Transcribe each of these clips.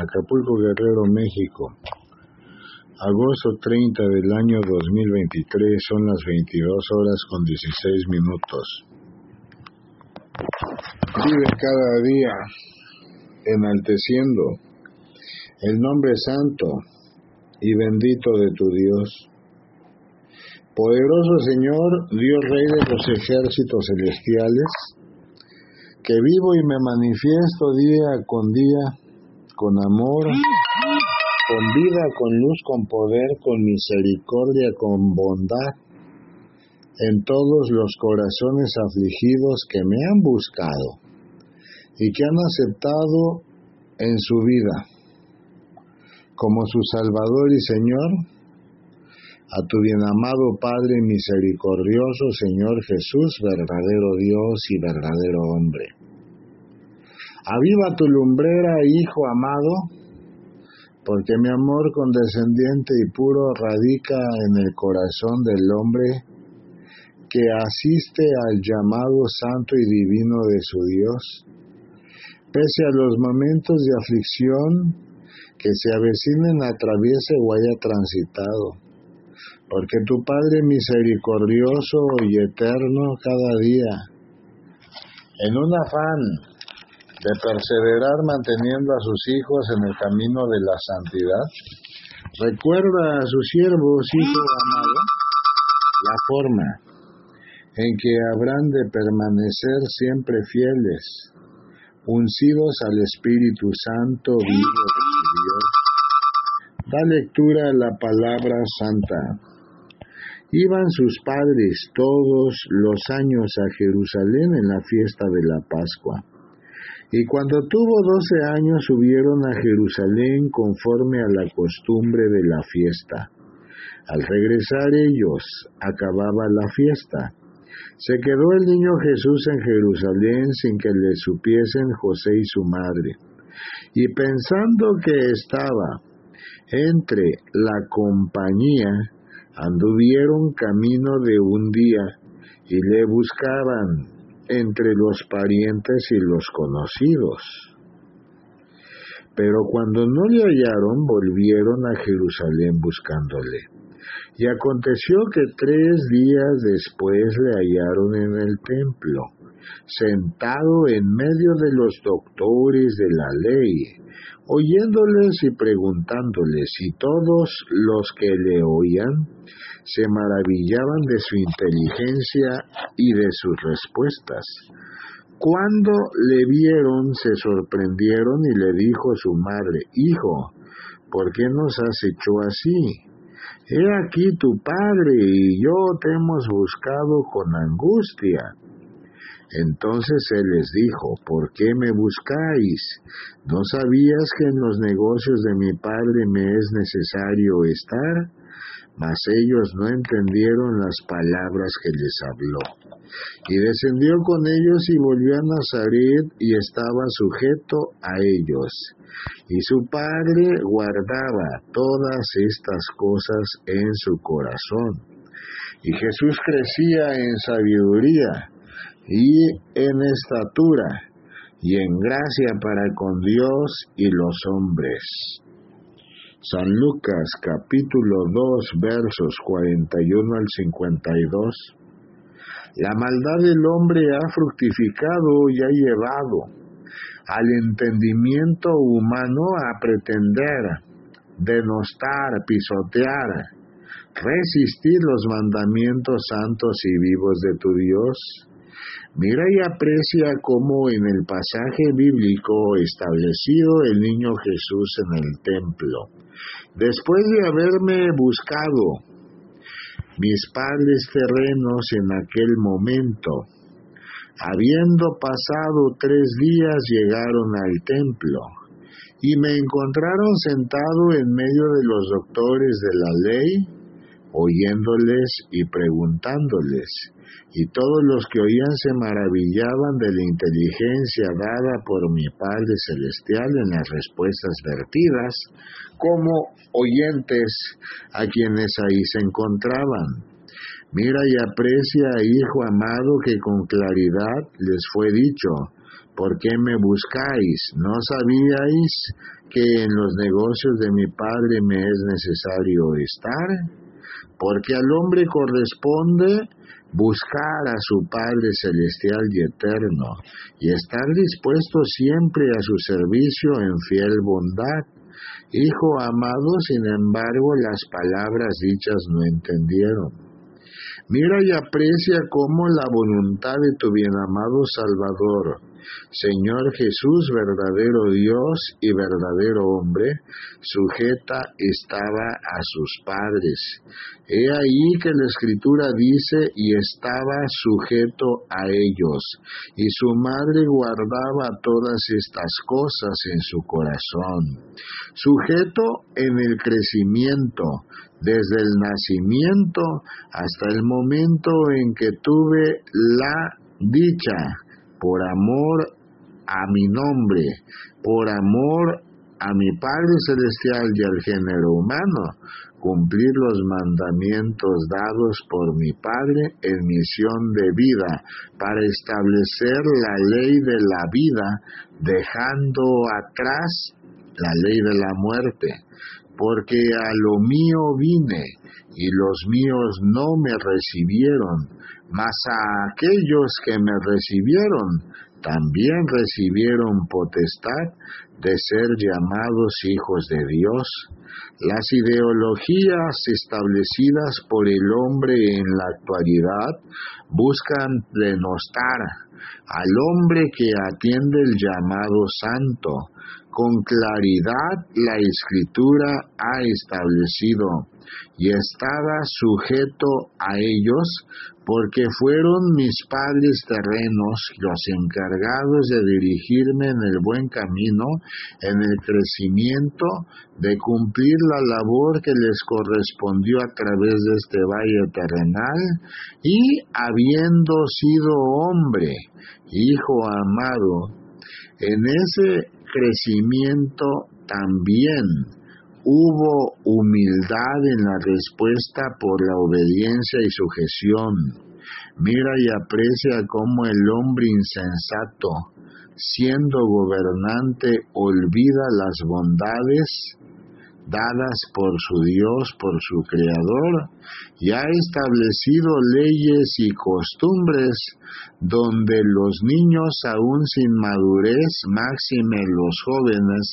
Acapulco Guerrero, México. Agosto 30 del año 2023 son las 22 horas con 16 minutos. Vive cada día enalteciendo el nombre santo y bendito de tu Dios. Poderoso Señor, Dios Rey de los ejércitos celestiales, que vivo y me manifiesto día con día, con amor, con vida, con luz, con poder, con misericordia, con bondad, en todos los corazones afligidos que me han buscado y que han aceptado en su vida como su Salvador y Señor, a tu bien amado Padre misericordioso, Señor Jesús, verdadero Dios y verdadero hombre. Aviva tu lumbrera, Hijo amado, porque mi amor condescendiente y puro radica en el corazón del hombre que asiste al llamado santo y divino de su Dios. Pese a los momentos de aflicción, que se avecinen, atraviese o haya transitado. Porque tu Padre misericordioso y eterno cada día, en un afán de perseverar manteniendo a sus hijos en el camino de la santidad, recuerda a sus siervos, hijo amado, la forma en que habrán de permanecer siempre fieles, uncidos al Espíritu Santo vivo Da lectura a la palabra santa. Iban sus padres todos los años a Jerusalén en la fiesta de la Pascua. Y cuando tuvo doce años subieron a Jerusalén conforme a la costumbre de la fiesta. Al regresar ellos, acababa la fiesta. Se quedó el niño Jesús en Jerusalén sin que le supiesen José y su madre. Y pensando que estaba entre la compañía anduvieron camino de un día y le buscaban entre los parientes y los conocidos. Pero cuando no le hallaron, volvieron a Jerusalén buscándole. Y aconteció que tres días después le hallaron en el templo, sentado en medio de los doctores de la ley, oyéndoles y preguntándoles, y todos los que le oían se maravillaban de su inteligencia y de sus respuestas. Cuando le vieron, se sorprendieron y le dijo su madre, Hijo, ¿por qué nos has hecho así? He aquí tu padre y yo te hemos buscado con angustia. Entonces él les dijo, ¿por qué me buscáis? ¿No sabías que en los negocios de mi padre me es necesario estar? Mas ellos no entendieron las palabras que les habló. Y descendió con ellos y volvió a Nazaret y estaba sujeto a ellos. Y su padre guardaba todas estas cosas en su corazón. Y Jesús crecía en sabiduría y en estatura y en gracia para con Dios y los hombres. San Lucas capítulo 2 versos 41 al 52. La maldad del hombre ha fructificado y ha llevado al entendimiento humano a pretender, denostar, pisotear, resistir los mandamientos santos y vivos de tu Dios Mira y aprecia cómo en el pasaje bíblico establecido el niño Jesús en el templo, después de haberme buscado mis padres terrenos en aquel momento, habiendo pasado tres días llegaron al templo y me encontraron sentado en medio de los doctores de la ley, oyéndoles y preguntándoles y todos los que oían se maravillaban de la inteligencia dada por mi Padre Celestial en las respuestas vertidas, como oyentes a quienes ahí se encontraban. Mira y aprecia, hijo amado, que con claridad les fue dicho, ¿por qué me buscáis? ¿No sabíais que en los negocios de mi Padre me es necesario estar? Porque al hombre corresponde buscar a su Padre celestial y eterno, y estar dispuesto siempre a su servicio en fiel bondad. Hijo amado, sin embargo, las palabras dichas no entendieron Mira y aprecia cómo la voluntad de tu bienamado Salvador, Señor Jesús, verdadero Dios y verdadero hombre, sujeta estaba a sus padres. He ahí que la escritura dice, y estaba sujeto a ellos, y su madre guardaba todas estas cosas en su corazón. Sujeto en el crecimiento, desde el nacimiento hasta el momento en que tuve la dicha, por amor a mi nombre, por amor a mi Padre Celestial y al género humano, cumplir los mandamientos dados por mi Padre en misión de vida, para establecer la ley de la vida, dejando atrás la ley de la muerte porque a lo mío vine y los míos no me recibieron, mas a aquellos que me recibieron también recibieron potestad de ser llamados hijos de Dios. Las ideologías establecidas por el hombre en la actualidad buscan denostar al hombre que atiende el llamado santo, con claridad la escritura ha establecido y estaba sujeto a ellos porque fueron mis padres terrenos los encargados de dirigirme en el buen camino, en el crecimiento, de cumplir la labor que les correspondió a través de este valle terrenal, y habiendo sido hombre, hijo amado, en ese crecimiento también hubo humildad en la respuesta por la obediencia y sujeción. Mira y aprecia cómo el hombre insensato, siendo gobernante, olvida las bondades dadas por su Dios, por su Creador, y ha establecido leyes y costumbres donde los niños aún sin madurez, máxime los jóvenes,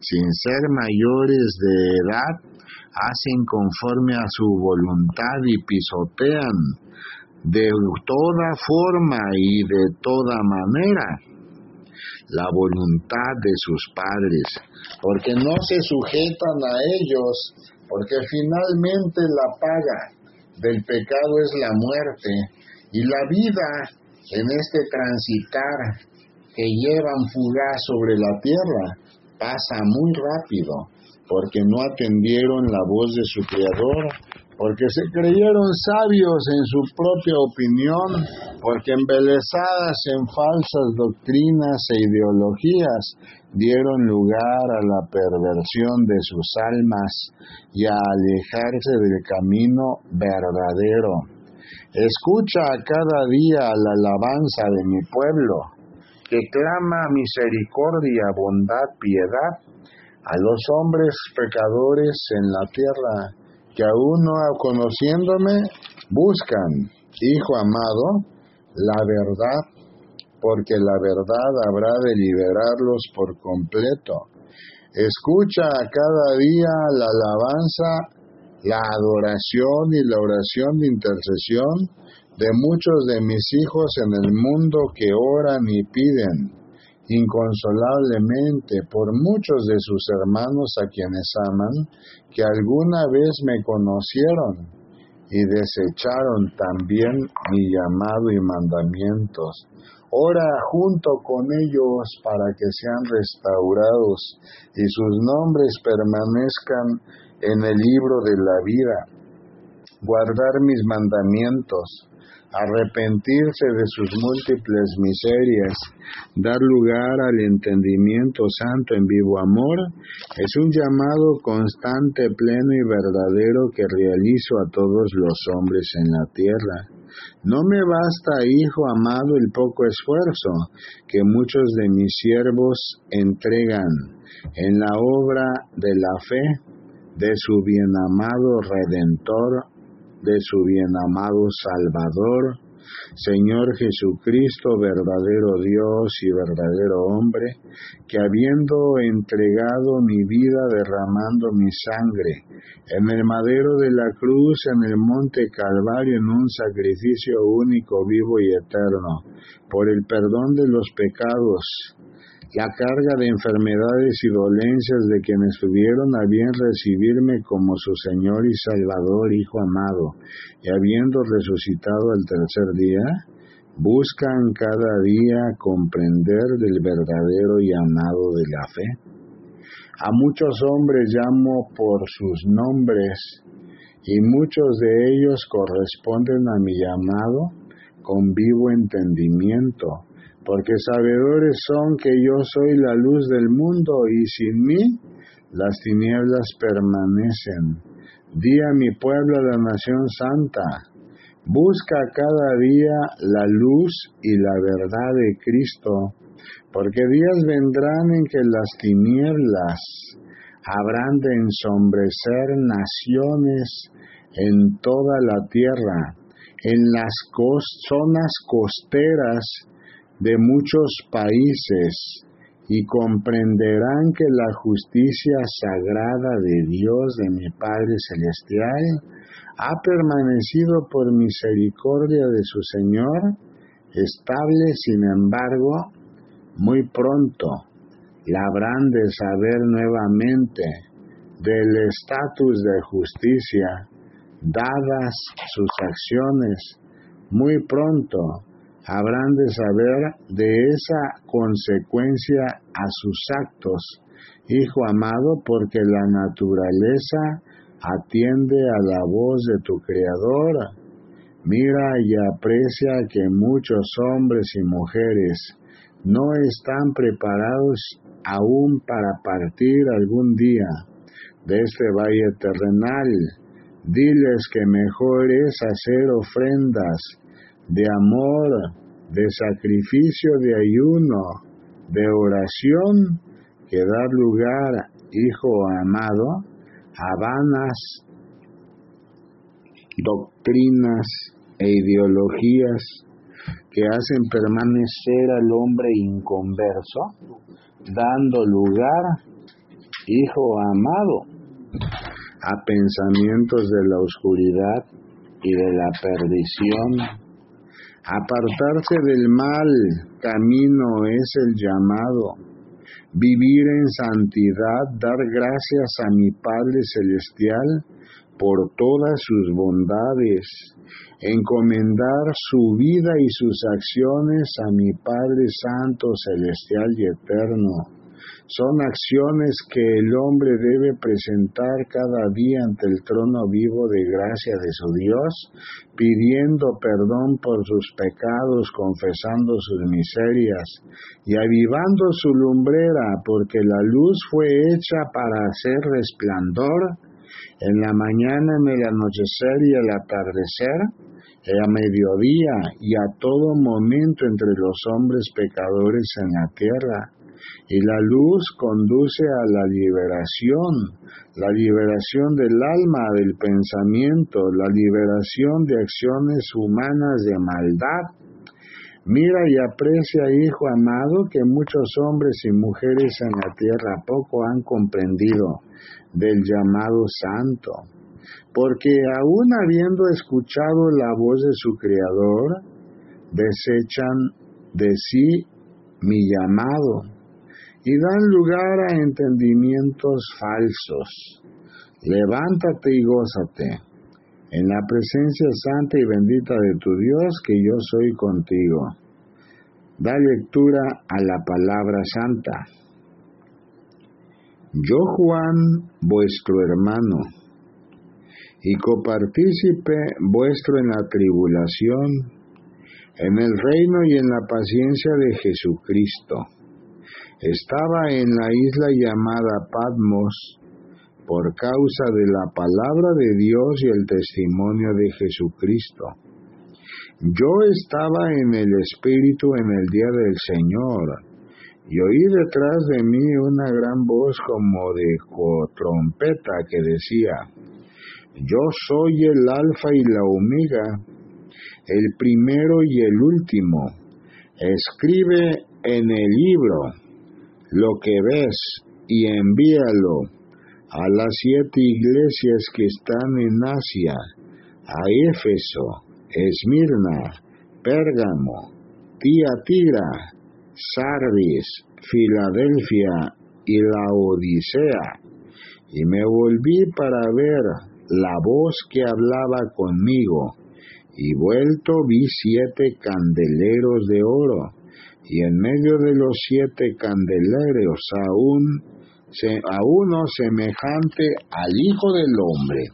sin ser mayores de edad, hacen conforme a su voluntad y pisotean de toda forma y de toda manera la voluntad de sus padres, porque no se sujetan a ellos, porque finalmente la paga del pecado es la muerte y la vida en este transitar que llevan fugaz sobre la tierra pasa muy rápido porque no atendieron la voz de su Creador porque se creyeron sabios en su propia opinión, porque embelezadas en falsas doctrinas e ideologías dieron lugar a la perversión de sus almas y a alejarse del camino verdadero. Escucha cada día la alabanza de mi pueblo, que clama misericordia, bondad, piedad a los hombres pecadores en la tierra que aún no conociéndome buscan, Hijo amado, la verdad, porque la verdad habrá de liberarlos por completo. Escucha cada día la alabanza, la adoración y la oración de intercesión de muchos de mis hijos en el mundo que oran y piden inconsolablemente por muchos de sus hermanos a quienes aman, que alguna vez me conocieron y desecharon también mi llamado y mandamientos. Ora junto con ellos para que sean restaurados y sus nombres permanezcan en el libro de la vida. Guardar mis mandamientos arrepentirse de sus múltiples miserias, dar lugar al entendimiento santo en vivo amor, es un llamado constante, pleno y verdadero que realizo a todos los hombres en la tierra. No me basta, hijo amado, el poco esfuerzo que muchos de mis siervos entregan en la obra de la fe de su bienamado Redentor, de su bienamado Salvador, Señor Jesucristo, verdadero Dios y verdadero hombre, que habiendo entregado mi vida derramando mi sangre en el madero de la cruz, en el monte Calvario, en un sacrificio único, vivo y eterno, por el perdón de los pecados, la carga de enfermedades y dolencias de quienes tuvieron a bien recibirme como su Señor y Salvador, Hijo amado, y habiendo resucitado al tercer día, buscan cada día comprender del verdadero y amado de la fe. A muchos hombres llamo por sus nombres, y muchos de ellos corresponden a mi llamado con vivo entendimiento porque sabedores son que yo soy la luz del mundo y sin mí las tinieblas permanecen. Di a mi pueblo, la nación santa, busca cada día la luz y la verdad de Cristo, porque días vendrán en que las tinieblas habrán de ensombrecer naciones en toda la tierra, en las zonas costeras de muchos países y comprenderán que la justicia sagrada de Dios, de mi Padre Celestial, ha permanecido por misericordia de su Señor, estable, sin embargo, muy pronto la habrán de saber nuevamente del estatus de justicia, dadas sus acciones, muy pronto habrán de saber de esa consecuencia a sus actos, Hijo amado, porque la naturaleza atiende a la voz de tu Creador. Mira y aprecia que muchos hombres y mujeres no están preparados aún para partir algún día de este valle terrenal. Diles que mejor es hacer ofrendas de amor, de sacrificio, de ayuno, de oración, que dar lugar, hijo amado, a vanas doctrinas e ideologías que hacen permanecer al hombre inconverso, dando lugar, hijo amado, a pensamientos de la oscuridad y de la perdición Apartarse del mal camino es el llamado. Vivir en santidad, dar gracias a mi Padre Celestial por todas sus bondades, encomendar su vida y sus acciones a mi Padre Santo, Celestial y Eterno son acciones que el hombre debe presentar cada día ante el trono vivo de gracia de su Dios, pidiendo perdón por sus pecados, confesando sus miserias y avivando su lumbrera, porque la luz fue hecha para hacer resplandor en la mañana, en el anochecer y el atardecer, a mediodía y a todo momento entre los hombres pecadores en la tierra y la luz conduce a la liberación, la liberación del alma, del pensamiento, la liberación de acciones humanas de maldad. Mira y aprecia, hijo amado, que muchos hombres y mujeres en la tierra poco han comprendido del llamado santo, porque aún habiendo escuchado la voz de su Creador, desechan de sí mi llamado y dan lugar a entendimientos falsos. Levántate y gózate en la presencia santa y bendita de tu Dios, que yo soy contigo. Da lectura a la palabra santa. Yo, Juan, vuestro hermano, y copartícipe vuestro en la tribulación, en el reino y en la paciencia de Jesucristo estaba en la isla llamada Patmos por causa de la palabra de Dios y el testimonio de Jesucristo. Yo estaba en el Espíritu en el día del Señor, y oí detrás de mí una gran voz como de trompeta que decía, Yo soy el Alfa y la Omega, el primero y el último. Escribe en el libro lo que ves y envíalo a las siete iglesias que están en Asia, a Éfeso, Esmirna, Pérgamo, Tiatira, Sardis, Filadelfia y la Odisea. Y me volví para ver la voz que hablaba conmigo, y vuelto vi siete candeleros de oro, y en medio de los siete candeleros aún a uno semejante al Hijo del Hombre,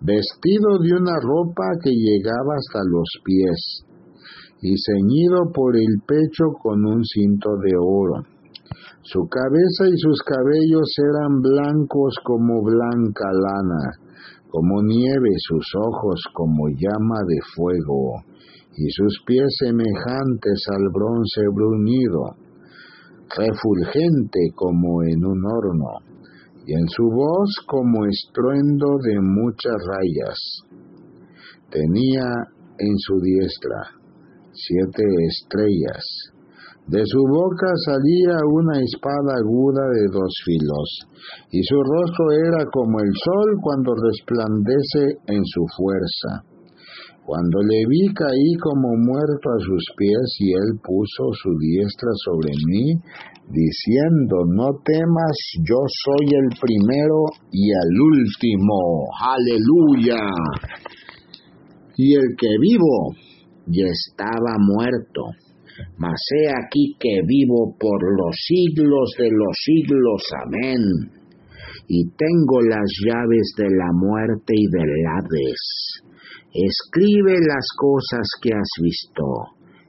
vestido de una ropa que llegaba hasta los pies y ceñido por el pecho con un cinto de oro. Su cabeza y sus cabellos eran blancos como blanca lana, como nieve sus ojos como llama de fuego, y sus pies semejantes al bronce bruñido refulgente como en un horno, y en su voz como estruendo de muchas rayas. Tenía en su diestra siete estrellas. De su boca salía una espada aguda de dos filos, y su rostro era como el sol cuando resplandece en su fuerza. Cuando le vi caí como muerto a sus pies y él puso su diestra sobre mí, diciendo, no temas, yo soy el primero y el último. Aleluya. Y el que vivo y estaba muerto, mas he aquí que vivo por los siglos de los siglos. Amén. Y tengo las llaves de la muerte y del Hades escribe las cosas que has visto,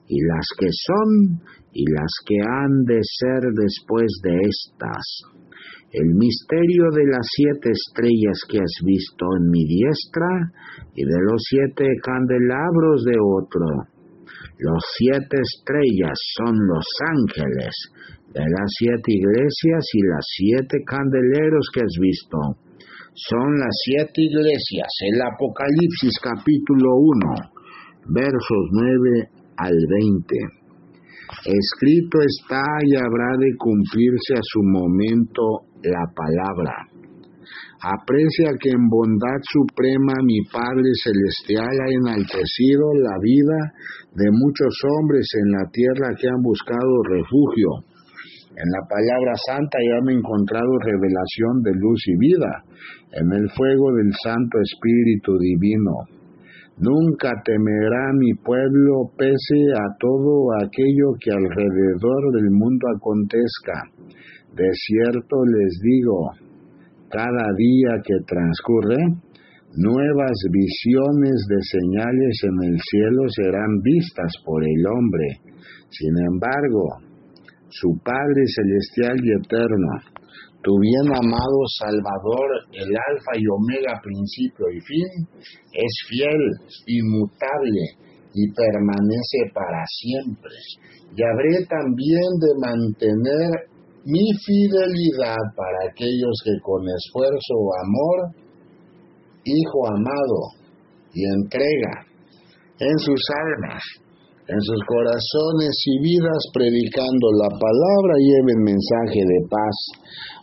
y las que son, y las que han de ser después de estas. El misterio de las siete estrellas que has visto en mi diestra, y de los siete candelabros de otro. Los siete estrellas son los ángeles de las siete iglesias y las siete candeleros que has visto son las siete iglesias. El Apocalipsis capítulo 1, versos 9 al 20. Escrito está y habrá de cumplirse a su momento la palabra. Aprecia que en bondad suprema mi Padre Celestial ha enaltecido la vida de muchos hombres en la tierra que han buscado refugio en la palabra santa ya me he encontrado revelación de luz y vida, en el fuego del Santo Espíritu Divino. Nunca temerá mi pueblo pese a todo aquello que alrededor del mundo acontezca. De cierto les digo, cada día que transcurre, nuevas visiones de señales en el cielo serán vistas por el hombre. Sin embargo, su Padre celestial y eterno, tu bien amado Salvador, el Alfa y Omega, principio y fin, es fiel, inmutable y permanece para siempre. Y habré también de mantener mi fidelidad para aquellos que con esfuerzo o amor, Hijo amado, y entrega en sus almas en sus corazones y vidas predicando la palabra lleven mensaje de paz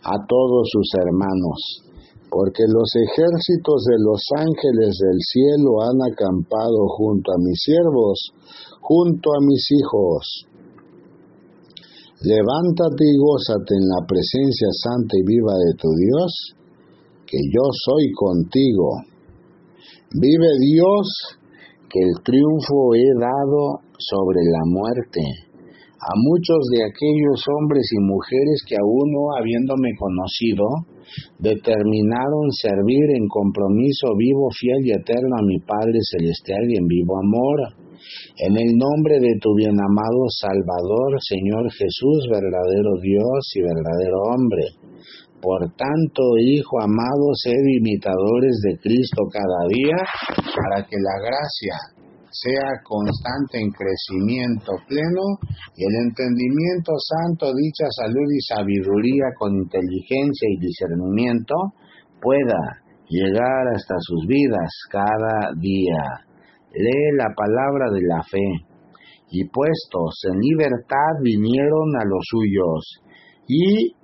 a todos sus hermanos, porque los ejércitos de los ángeles del cielo han acampado junto a mis siervos, junto a mis hijos. Levántate y gózate en la presencia santa y viva de tu Dios, que yo soy contigo. Vive Dios que el triunfo he dado sobre la muerte. A muchos de aquellos hombres y mujeres que aún no habiéndome conocido, determinaron servir en compromiso vivo, fiel y eterno a mi Padre Celestial y en vivo amor. En el nombre de tu bien amado Salvador, Señor Jesús, verdadero Dios y verdadero hombre. Por tanto, Hijo amado, sed imitadores de Cristo cada día, para que la gracia sea constante en crecimiento pleno y el entendimiento santo, dicha salud y sabiduría con inteligencia y discernimiento pueda llegar hasta sus vidas cada día. Lee la palabra de la fe. Y puestos en libertad vinieron a los suyos y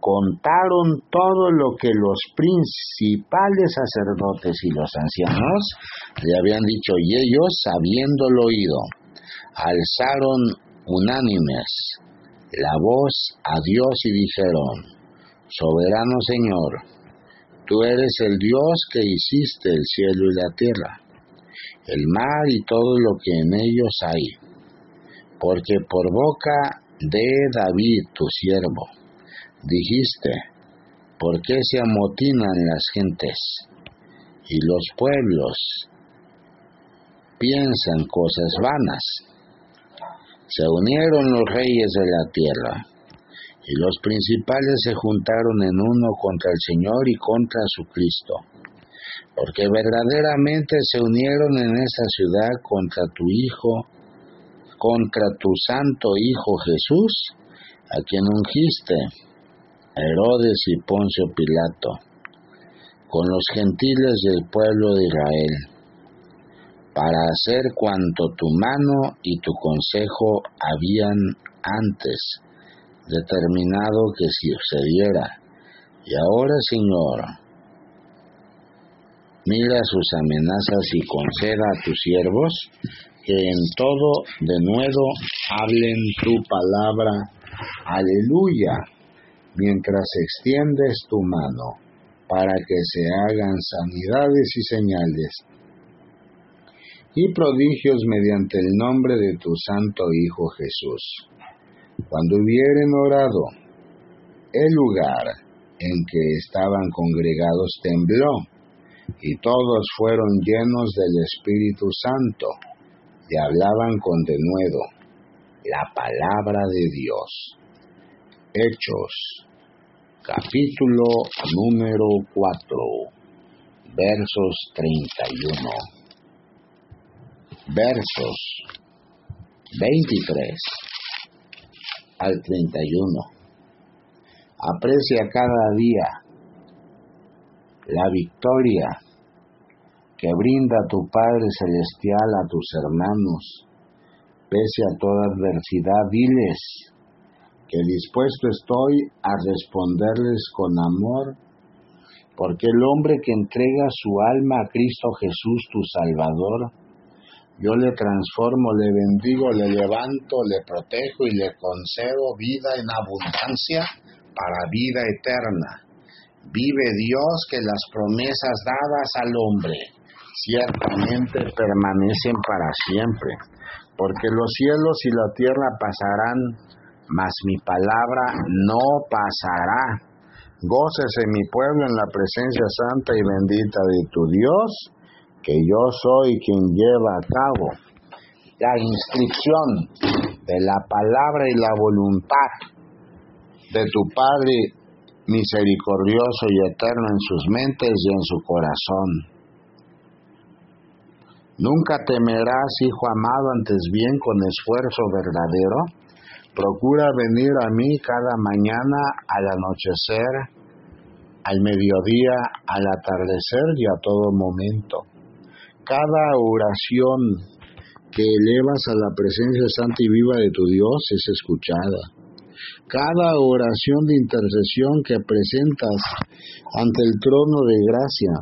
contaron todo lo que los principales sacerdotes y los ancianos le habían dicho y ellos, habiéndolo oído, alzaron unánimes la voz a Dios y dijeron, Soberano Señor, tú eres el Dios que hiciste el cielo y la tierra, el mar y todo lo que en ellos hay, porque por boca de David tu siervo, Dijiste, ¿por qué se amotinan las gentes y los pueblos piensan cosas vanas? Se unieron los reyes de la tierra y los principales se juntaron en uno contra el Señor y contra su Cristo, porque verdaderamente se unieron en esta ciudad contra tu Hijo, contra tu Santo Hijo Jesús, a quien ungiste Herodes y Poncio Pilato, con los gentiles del pueblo de Israel, para hacer cuanto tu mano y tu consejo habían antes determinado que sucediera. Y ahora, Señor, mira sus amenazas y conceda a tus siervos que en todo de nuevo hablen tu palabra. Aleluya mientras extiendes tu mano para que se hagan sanidades y señales y prodigios mediante el nombre de tu Santo Hijo Jesús. Cuando hubieren orado, el lugar en que estaban congregados tembló, y todos fueron llenos del Espíritu Santo, y hablaban con denuedo la palabra de Dios. Hechos, capítulo número 4, versos 31. Versos 23 al 31. Aprecia cada día la victoria que brinda tu Padre Celestial a tus hermanos. Pese a toda adversidad, diles, que dispuesto estoy a responderles con amor, porque el hombre que entrega su alma a Cristo Jesús, tu Salvador, yo le transformo, le bendigo, le levanto, le protejo y le concedo vida en abundancia para vida eterna. Vive Dios que las promesas dadas al hombre ciertamente permanecen para siempre, porque los cielos y la tierra pasarán, mas mi palabra no pasará. Gócese mi pueblo en la presencia santa y bendita de tu Dios, que yo soy quien lleva a cabo la inscripción de la palabra y la voluntad de tu Padre misericordioso y eterno en sus mentes y en su corazón. Nunca temerás, hijo amado, antes bien con esfuerzo verdadero, Procura venir a mí cada mañana al anochecer, al mediodía, al atardecer y a todo momento. Cada oración que elevas a la presencia santa y viva de tu Dios es escuchada. Cada oración de intercesión que presentas ante el trono de gracia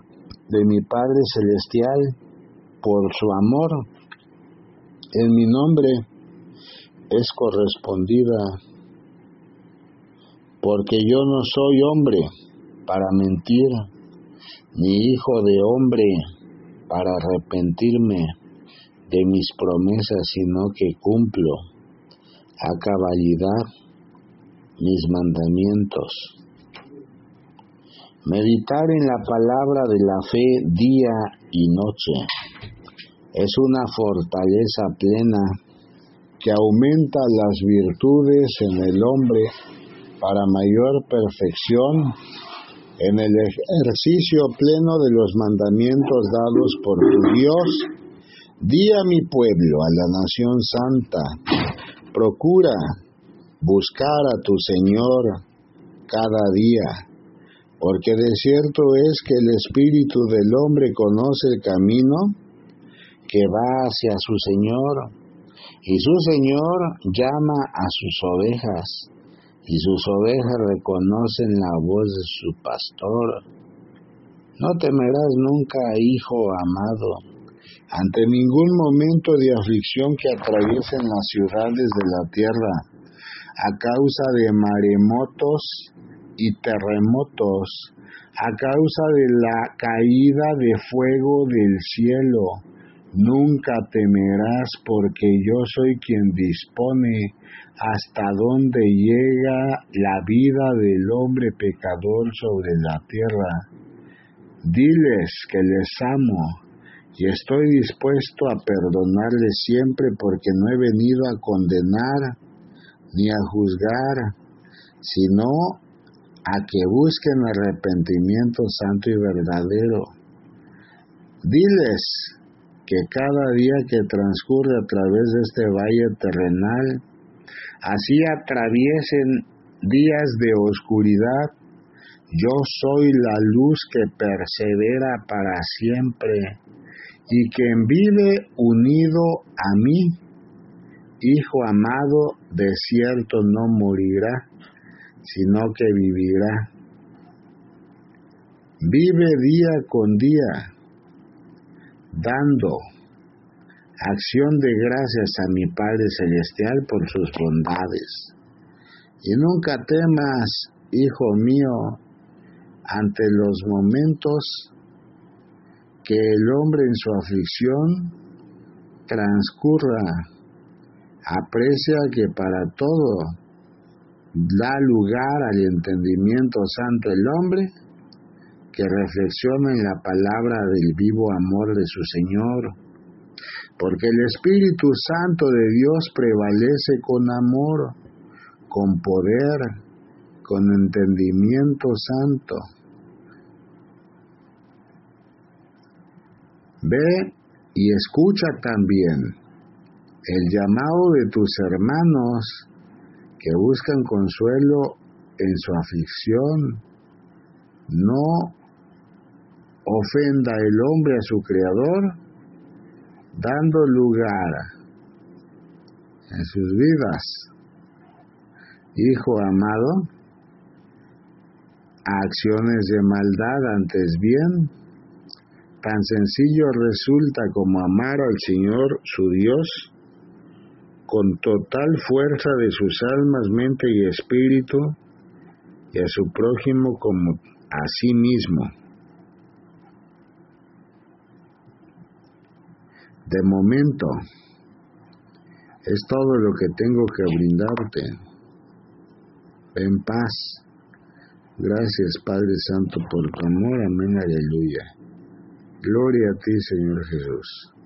de mi Padre Celestial por su amor en mi nombre es correspondida, porque yo no soy hombre para mentir, ni hijo de hombre para arrepentirme de mis promesas, sino que cumplo a cabalidad mis mandamientos. Meditar en la palabra de la fe día y noche es una fortaleza plena que aumenta las virtudes en el hombre para mayor perfección en el ejercicio pleno de los mandamientos dados por tu Dios. Di a mi pueblo, a la nación santa, procura buscar a tu Señor cada día, porque de cierto es que el Espíritu del hombre conoce el camino que va hacia su Señor, y su Señor llama a sus ovejas, y sus ovejas reconocen la voz de su pastor. No temerás nunca, hijo amado, ante ningún momento de aflicción que atraviesen las ciudades de la tierra, a causa de maremotos y terremotos, a causa de la caída de fuego del cielo. Nunca temerás porque yo soy quien dispone hasta dónde llega la vida del hombre pecador sobre la tierra. Diles que les amo y estoy dispuesto a perdonarles siempre porque no he venido a condenar ni a juzgar, sino a que busquen arrepentimiento santo y verdadero. Diles que cada día que transcurre a través de este valle terrenal, así atraviesen días de oscuridad, yo soy la luz que persevera para siempre y quien vive unido a mí, Hijo amado, de cierto no morirá, sino que vivirá. Vive día con día, dando acción de gracias a mi Padre Celestial por sus bondades. Y nunca temas, Hijo mío, ante los momentos que el hombre en su aflicción transcurra, aprecia que para todo da lugar al entendimiento santo el hombre, que reflexiona en la palabra del vivo amor de su Señor, porque el Espíritu Santo de Dios prevalece con amor, con poder, con entendimiento santo Ve y escucha también el llamado de tus hermanos que buscan consuelo en su aflicción. No ofenda el hombre a su Creador, dando lugar en sus vidas, hijo amado, a acciones de maldad antes bien Tan sencillo resulta como amar al Señor su Dios con total fuerza de sus almas, mente y espíritu, y a su prójimo como a sí mismo. De momento, es todo lo que tengo que brindarte. En paz. Gracias Padre Santo por tu amor. Amén. Aleluya. Gloria a ti, Señor Jesús.